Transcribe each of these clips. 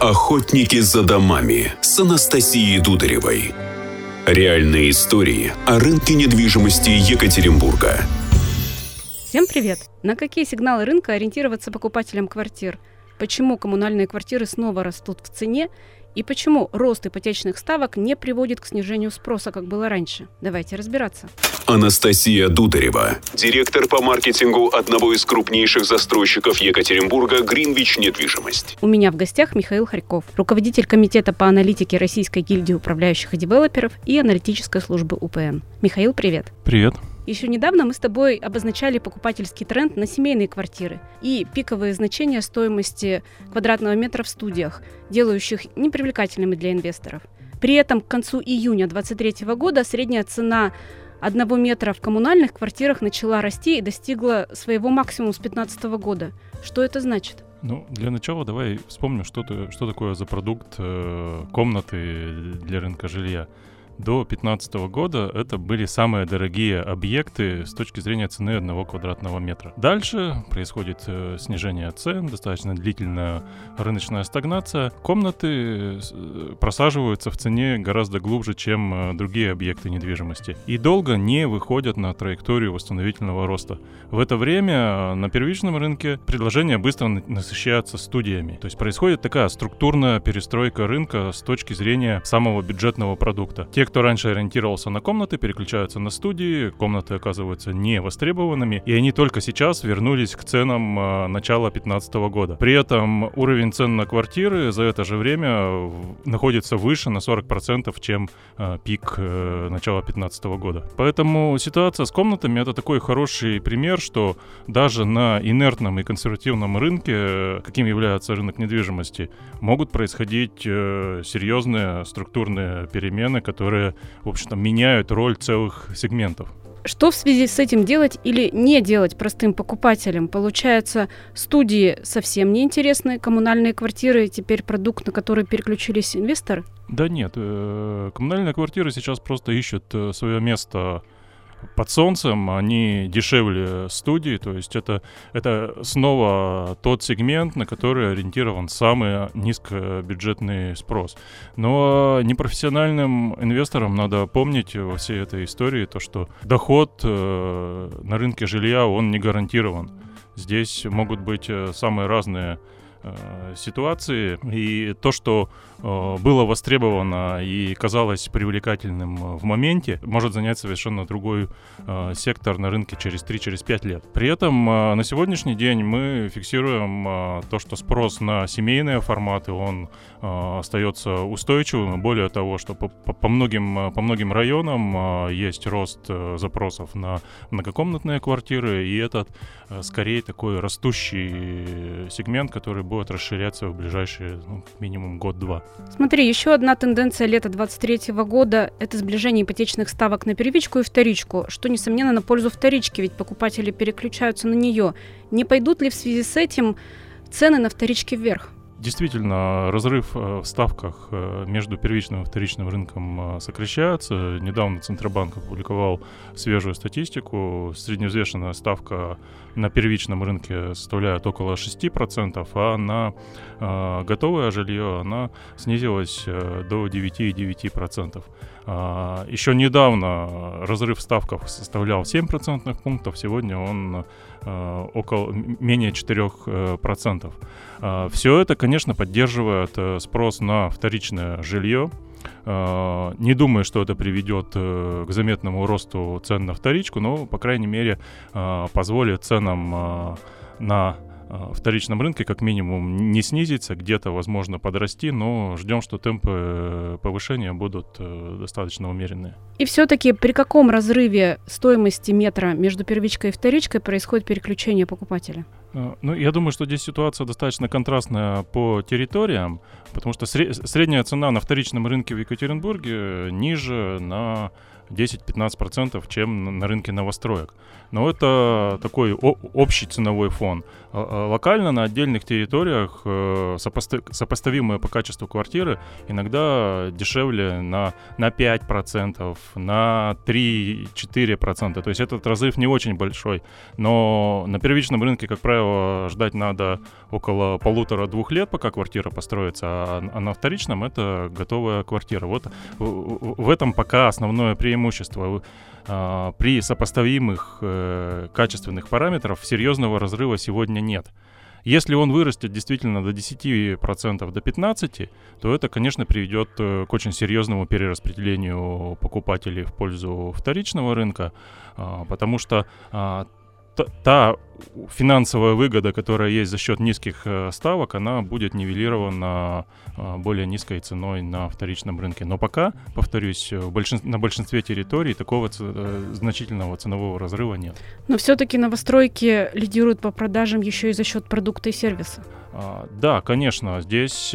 Охотники за домами с Анастасией Дударевой. Реальные истории о рынке недвижимости Екатеринбурга. Всем привет! На какие сигналы рынка ориентироваться покупателям квартир? Почему коммунальные квартиры снова растут в цене? И почему рост ипотечных ставок не приводит к снижению спроса, как было раньше? Давайте разбираться. Анастасия Дударева, директор по маркетингу одного из крупнейших застройщиков Екатеринбурга «Гринвич Недвижимость». У меня в гостях Михаил Харьков, руководитель комитета по аналитике Российской гильдии управляющих и девелоперов и аналитической службы УПН. Михаил, привет. Привет. Еще недавно мы с тобой обозначали покупательский тренд на семейные квартиры и пиковые значения стоимости квадратного метра в студиях, делающих непривлекательными для инвесторов. При этом к концу июня 2023 года средняя цена одного метра в коммунальных квартирах начала расти и достигла своего максимума с 2015 года. Что это значит? Ну, для начала давай вспомним, что, ты, что такое за продукт э, комнаты для рынка жилья до 2015 года это были самые дорогие объекты с точки зрения цены одного квадратного метра. Дальше происходит э, снижение цен, достаточно длительная рыночная стагнация. Комнаты э, просаживаются в цене гораздо глубже, чем э, другие объекты недвижимости. И долго не выходят на траекторию восстановительного роста. В это время на первичном рынке предложение быстро насыщается студиями. То есть происходит такая структурная перестройка рынка с точки зрения самого бюджетного продукта. Те, кто раньше ориентировался на комнаты, переключаются на студии, комнаты оказываются не востребованными, и они только сейчас вернулись к ценам э, начала 2015 года. При этом уровень цен на квартиры за это же время находится выше на 40%, чем э, пик э, начала 2015 года. Поэтому ситуация с комнатами это такой хороший пример, что даже на инертном и консервативном рынке, каким является рынок недвижимости, могут происходить э, серьезные структурные перемены, которые которые, в общем-то, меняют роль целых сегментов. Что в связи с этим делать или не делать простым покупателям? Получается, студии совсем не интересны, коммунальные квартиры теперь продукт, на который переключились инвесторы? Да нет, э, коммунальные квартиры сейчас просто ищут э, свое место под солнцем, они дешевле студии, то есть это, это снова тот сегмент, на который ориентирован самый низкобюджетный спрос. Но непрофессиональным инвесторам надо помнить во всей этой истории то, что доход э, на рынке жилья, он не гарантирован. Здесь могут быть э, самые разные э, ситуации. И то, что Э, было востребовано и казалось привлекательным в моменте, может занять совершенно другой э, сектор на рынке через 3-5 лет. При этом э, на сегодняшний день мы фиксируем э, то, что спрос на семейные форматы, он э, остается устойчивым. Более того, что по, многим, э, по многим районам э, есть рост э, запросов на многокомнатные квартиры, и этот э, скорее такой растущий сегмент, который будет расширяться в ближайшие ну, минимум год-два. Смотри, еще одна тенденция лета 23 года – это сближение ипотечных ставок на первичку и вторичку, что, несомненно, на пользу вторички, ведь покупатели переключаются на нее. Не пойдут ли в связи с этим цены на вторичке вверх? Действительно, разрыв э, в ставках э, между первичным и вторичным рынком э, сокращается. Недавно Центробанк опубликовал свежую статистику. Средневзвешенная ставка на первичном рынке составляет около 6%, а на готовое жилье она снизилась до 9,9%. А, еще недавно разрыв в ставках составлял 7% пунктов, сегодня он а, около менее 4%. А, Все это, конечно, поддерживает э, спрос на вторичное жилье. Не думаю, что это приведет э, к заметному росту цен на вторичку, но, по крайней мере, позволит ценам на а, вторичном рынке как минимум не снизится, где-то, возможно, подрасти, но ждем, что темпы э, повышения будут э, достаточно умеренные. И все-таки при каком разрыве стоимости метра между первичкой и вторичкой происходит переключение покупателя? А, ну, я думаю, что здесь ситуация достаточно контрастная по территориям, потому что средняя цена на вторичном рынке в Екатеринбурге ниже на 10-15%, чем на рынке новостроек. Но это такой общий ценовой фон. А, а локально на отдельных территориях э, сопоставимые по качеству квартиры иногда дешевле на, на 5%, на 3-4%. То есть этот разрыв не очень большой. Но на первичном рынке, как правило, правило, ждать надо около полутора-двух лет, пока квартира построится, а, а на вторичном это готовая квартира. Вот в, этом пока основное преимущество. А, при сопоставимых э, качественных параметров серьезного разрыва сегодня нет. Если он вырастет действительно до 10%, до 15%, то это, конечно, приведет э, к очень серьезному перераспределению покупателей в пользу вторичного рынка, а, потому что та финансовая выгода, которая есть за счет низких э, ставок, она будет нивелирована э, более низкой ценой на вторичном рынке. Но пока, повторюсь, большин... на большинстве территорий такого ц... Э, значительного ценового разрыва нет. Но все-таки новостройки лидируют по продажам еще и за счет продукта и сервиса. А, да, конечно, здесь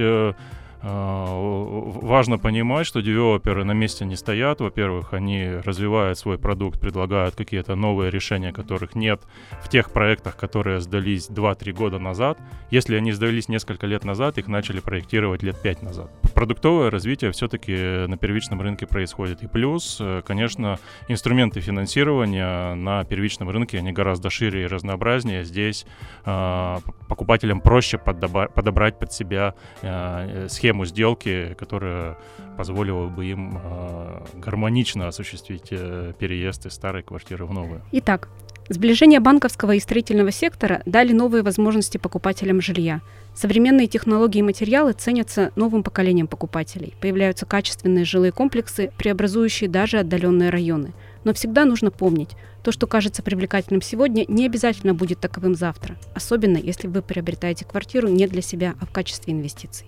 важно понимать, что девелоперы на месте не стоят. Во-первых, они развивают свой продукт, предлагают какие-то новые решения, которых нет в тех проектах, которые сдались 2-3 года назад. Если они сдались несколько лет назад, их начали проектировать лет 5 назад. Продуктовое развитие все-таки на первичном рынке происходит. И плюс, э, конечно, инструменты финансирования на первичном рынке, они гораздо шире и разнообразнее. Здесь э, покупателям проще подобрать под себя э, схему схему сделки, которая позволила бы им э, гармонично осуществить э, переезд из старой квартиры в новую. Итак, Сближение банковского и строительного сектора дали новые возможности покупателям жилья. Современные технологии и материалы ценятся новым поколением покупателей. Появляются качественные жилые комплексы, преобразующие даже отдаленные районы. Но всегда нужно помнить, то, что кажется привлекательным сегодня, не обязательно будет таковым завтра. Особенно, если вы приобретаете квартиру не для себя, а в качестве инвестиций.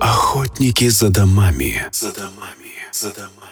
Охотники за домами. За домами. За домами.